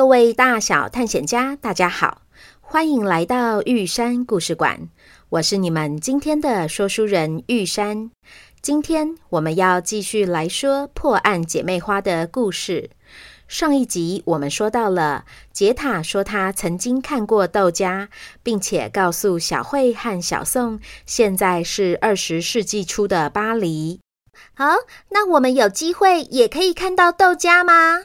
各位大小探险家，大家好，欢迎来到玉山故事馆。我是你们今天的说书人玉山。今天我们要继续来说破案姐妹花的故事。上一集我们说到了杰塔说他曾经看过窦加，并且告诉小慧和小宋，现在是二十世纪初的巴黎。好，那我们有机会也可以看到窦加吗？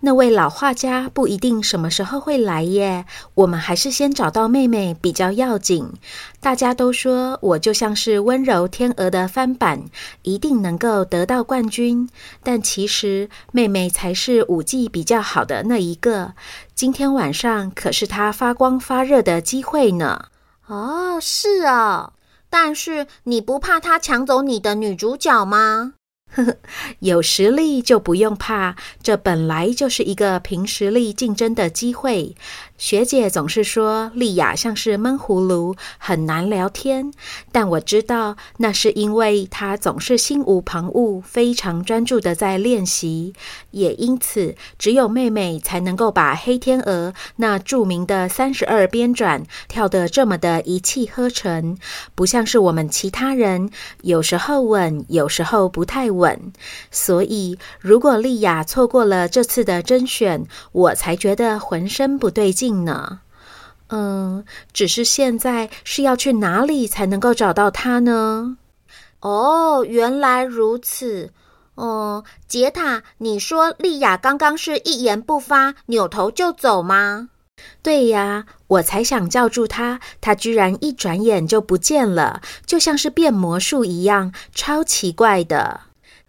那位老画家不一定什么时候会来耶，我们还是先找到妹妹比较要紧。大家都说我就像是温柔天鹅的翻版，一定能够得到冠军。但其实妹妹才是舞技比较好的那一个。今天晚上可是她发光发热的机会呢。哦，是啊，但是你不怕她抢走你的女主角吗？呵呵，有实力就不用怕，这本来就是一个凭实力竞争的机会。学姐总是说莉亚像是闷葫芦，很难聊天，但我知道那是因为她总是心无旁骛，非常专注的在练习。也因此，只有妹妹才能够把黑天鹅那著名的三十二编转跳得这么的一气呵成，不像是我们其他人，有时候稳，有时候不太稳。稳所以，如果莉亚错过了这次的甄选，我才觉得浑身不对劲。呢？嗯，只是现在是要去哪里才能够找到他呢？哦，原来如此。哦，杰塔，你说莉亚刚刚是一言不发，扭头就走吗？对呀，我才想叫住他，他居然一转眼就不见了，就像是变魔术一样，超奇怪的。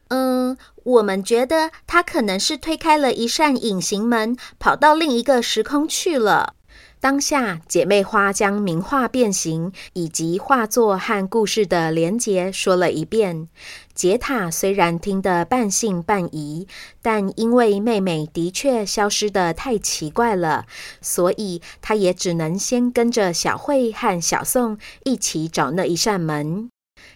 嗯，我们觉得他可能是推开了一扇隐形门，跑到另一个时空去了。当下，姐妹花将名画变形以及画作和故事的连结说了一遍。杰塔虽然听得半信半疑，但因为妹妹的确消失得太奇怪了，所以他也只能先跟着小慧和小宋一起找那一扇门。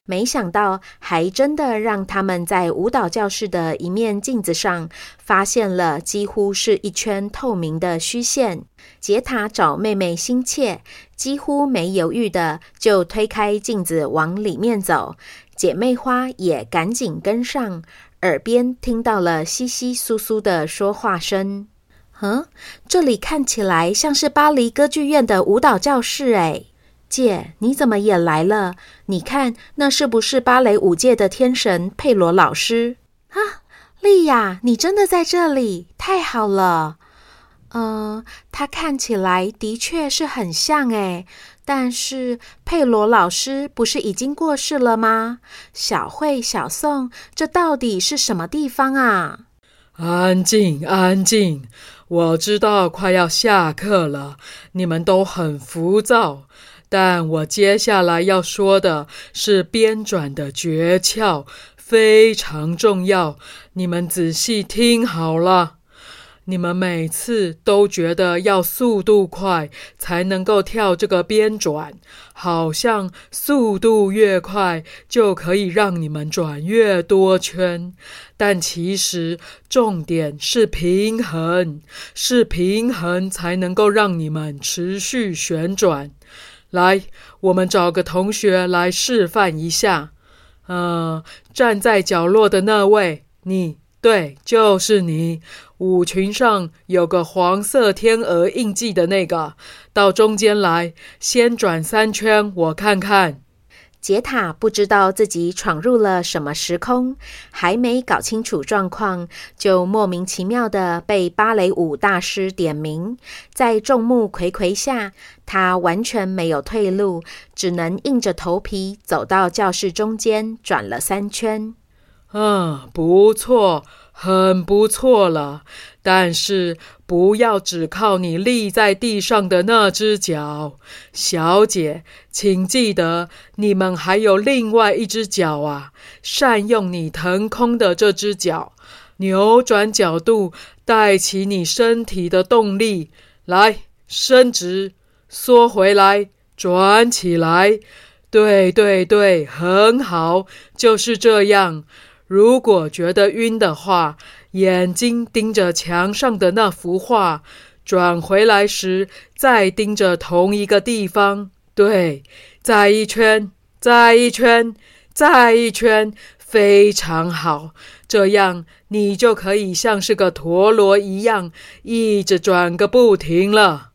没想到，还真的让他们在舞蹈教室的一面镜子上发现了几乎是一圈透明的虚线。杰塔找妹妹心切，几乎没犹豫的就推开镜子往里面走。姐妹花也赶紧跟上，耳边听到了窸窸窣窣的说话声。嗯，这里看起来像是巴黎歌剧院的舞蹈教室诶。姐，你怎么也来了？你看，那是不是芭蕾舞界的天神佩罗老师啊？莉亚，你真的在这里，太好了。嗯、他看起来的确是很像诶，但是佩罗老师不是已经过世了吗？小慧、小宋，这到底是什么地方啊？安静，安静。我知道快要下课了，你们都很浮躁。但我接下来要说的是编转的诀窍，非常重要，你们仔细听好了。你们每次都觉得要速度快才能够跳这个边转，好像速度越快就可以让你们转越多圈。但其实重点是平衡，是平衡才能够让你们持续旋转。来，我们找个同学来示范一下。呃，站在角落的那位，你，对，就是你。舞裙上有个黄色天鹅印记的那个，到中间来，先转三圈，我看看。杰塔不知道自己闯入了什么时空，还没搞清楚状况，就莫名其妙的被芭蕾舞大师点名。在众目睽睽下，他完全没有退路，只能硬着头皮走到教室中间，转了三圈。嗯，不错。很不错了，但是不要只靠你立在地上的那只脚，小姐，请记得你们还有另外一只脚啊！善用你腾空的这只脚，扭转角度，带起你身体的动力，来，伸直，缩回来，转起来，对对对，很好，就是这样。如果觉得晕的话，眼睛盯着墙上的那幅画，转回来时再盯着同一个地方。对，再一圈，再一圈，再一圈，非常好。这样你就可以像是个陀螺一样，一直转个不停了。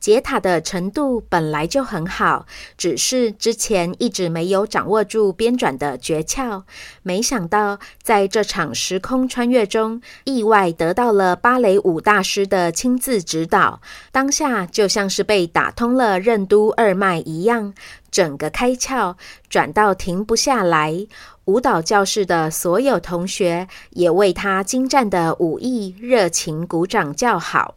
杰塔的程度本来就很好，只是之前一直没有掌握住编转的诀窍。没想到在这场时空穿越中，意外得到了芭蕾舞大师的亲自指导，当下就像是被打通了任督二脉一样，整个开窍，转到停不下来。舞蹈教室的所有同学也为他精湛的舞艺热情鼓掌叫好。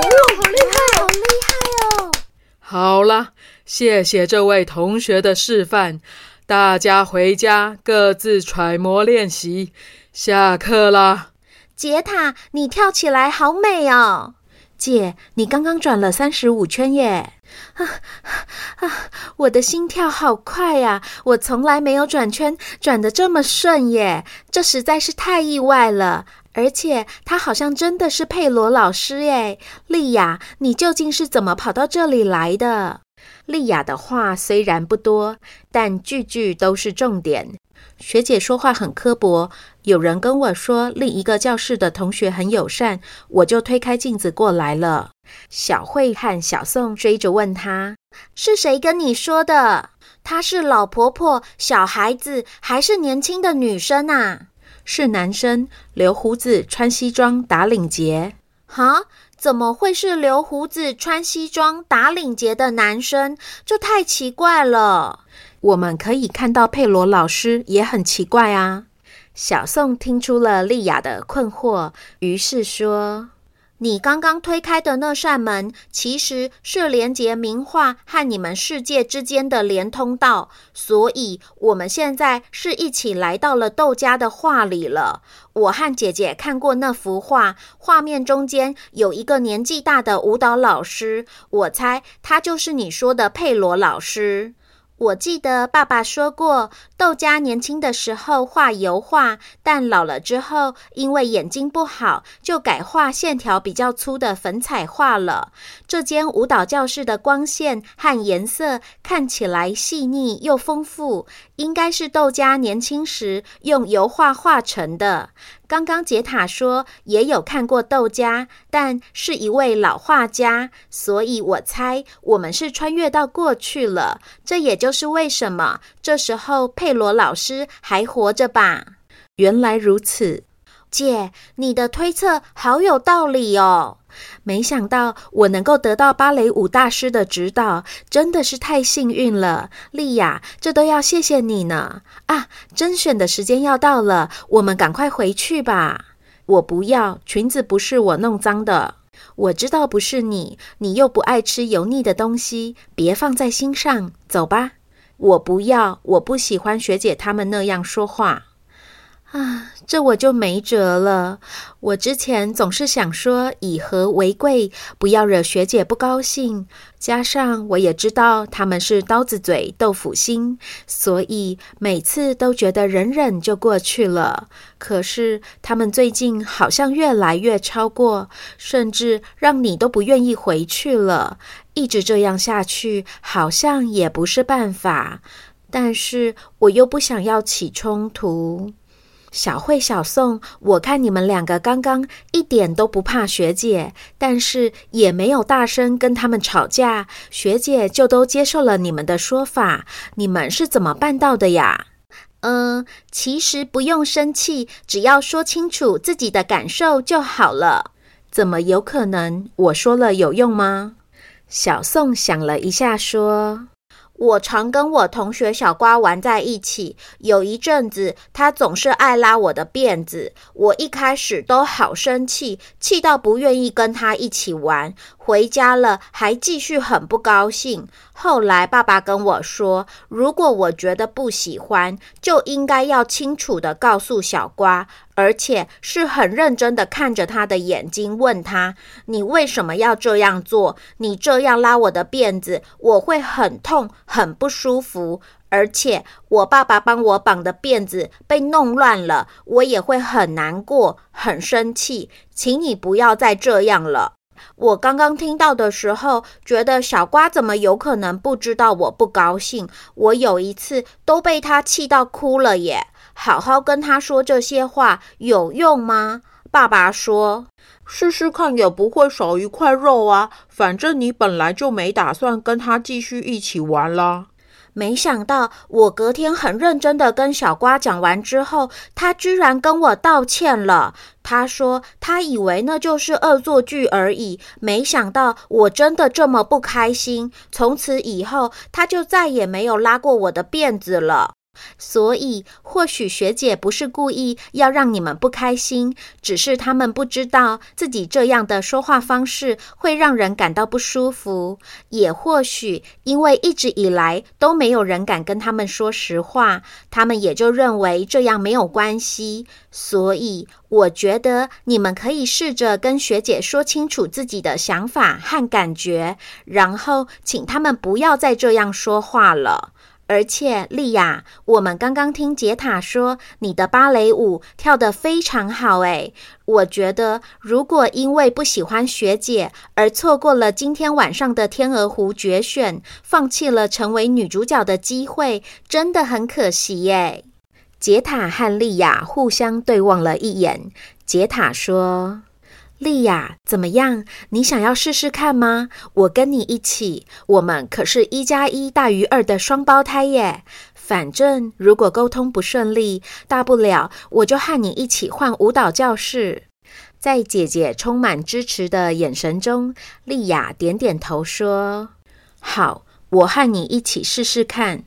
哦，好厉害，好厉害哦！好了，谢谢这位同学的示范，大家回家各自揣摩练习。下课啦！杰塔，你跳起来好美哦！姐，你刚刚转了三十五圈耶！啊啊，我的心跳好快呀！我从来没有转圈转得这么顺耶，这实在是太意外了。而且他好像真的是佩罗老师耶！莉亚，你究竟是怎么跑到这里来的？莉亚的话虽然不多，但句句都是重点。学姐说话很刻薄，有人跟我说另一个教室的同学很友善，我就推开镜子过来了。小慧和小宋追着问他：“是谁跟你说的？她是老婆婆、小孩子，还是年轻的女生啊？”是男生，留胡子，穿西装，打领结。哈？怎么会是留胡子、穿西装、打领结的男生？这太奇怪了。我们可以看到佩罗老师也很奇怪啊。小宋听出了莉亚的困惑，于是说。你刚刚推开的那扇门，其实是连接名画和你们世界之间的连通道，所以我们现在是一起来到了窦家的画里了。我和姐姐看过那幅画，画面中间有一个年纪大的舞蹈老师，我猜他就是你说的佩罗老师。我记得爸爸说过，窦家年轻的时候画油画，但老了之后因为眼睛不好，就改画线条比较粗的粉彩画了。这间舞蹈教室的光线和颜色看起来细腻又丰富，应该是豆家年轻时用油画画成的。刚刚杰塔说也有看过豆家，但是一位老画家，所以我猜我们是穿越到过去了。这也就是为什么这时候佩罗老师还活着吧？原来如此，姐，你的推测好有道理哦。没想到我能够得到芭蕾舞大师的指导，真的是太幸运了，莉亚，这都要谢谢你呢。啊，甄选的时间要到了，我们赶快回去吧。我不要，裙子不是我弄脏的。我知道不是你，你又不爱吃油腻的东西，别放在心上。走吧。我不要，我不喜欢学姐她们那样说话。啊，这我就没辙了。我之前总是想说以和为贵，不要惹学姐不高兴。加上我也知道他们是刀子嘴豆腐心，所以每次都觉得忍忍就过去了。可是他们最近好像越来越超过，甚至让你都不愿意回去了。一直这样下去，好像也不是办法。但是我又不想要起冲突。小慧、小宋，我看你们两个刚刚一点都不怕学姐，但是也没有大声跟他们吵架，学姐就都接受了你们的说法。你们是怎么办到的呀？嗯，其实不用生气，只要说清楚自己的感受就好了。怎么有可能？我说了有用吗？小宋想了一下，说。我常跟我同学小瓜玩在一起，有一阵子他总是爱拉我的辫子，我一开始都好生气，气到不愿意跟他一起玩。回家了还继续很不高兴。后来爸爸跟我说，如果我觉得不喜欢，就应该要清楚的告诉小瓜，而且是很认真的看着他的眼睛，问他：“你为什么要这样做？你这样拉我的辫子，我会很痛，很不舒服。而且我爸爸帮我绑的辫子被弄乱了，我也会很难过，很生气。请你不要再这样了。”我刚刚听到的时候，觉得小瓜怎么有可能不知道我不高兴？我有一次都被他气到哭了耶！好好跟他说这些话有用吗？爸爸说：“试试看也不会少一块肉啊，反正你本来就没打算跟他继续一起玩啦。”没想到我隔天很认真的跟小瓜讲完之后，他居然跟我道歉了。他说他以为那就是恶作剧而已，没想到我真的这么不开心。从此以后，他就再也没有拉过我的辫子了。所以，或许学姐不是故意要让你们不开心，只是他们不知道自己这样的说话方式会让人感到不舒服。也或许因为一直以来都没有人敢跟他们说实话，他们也就认为这样没有关系。所以，我觉得你们可以试着跟学姐说清楚自己的想法和感觉，然后请他们不要再这样说话了。而且，莉亚，我们刚刚听杰塔说你的芭蕾舞跳得非常好诶。我觉得，如果因为不喜欢学姐而错过了今天晚上的天鹅湖决选，放弃了成为女主角的机会，真的很可惜耶。杰塔和莉亚互相对望了一眼，杰塔说。莉亚，怎么样？你想要试试看吗？我跟你一起，我们可是一加一大于二的双胞胎耶。反正如果沟通不顺利，大不了我就和你一起换舞蹈教室。在姐姐充满支持的眼神中，莉亚点点头说：“好，我和你一起试试看。”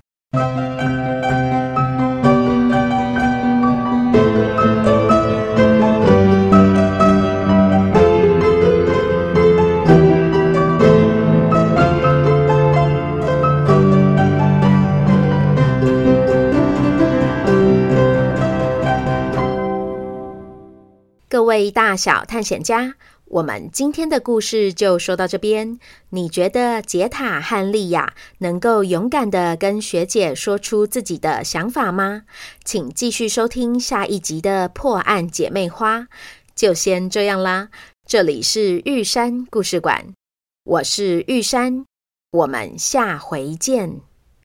各位大小探险家，我们今天的故事就说到这边。你觉得杰塔和莉亚能够勇敢地跟学姐说出自己的想法吗？请继续收听下一集的破案姐妹花。就先这样啦，这里是玉山故事馆，我是玉山，我们下回见。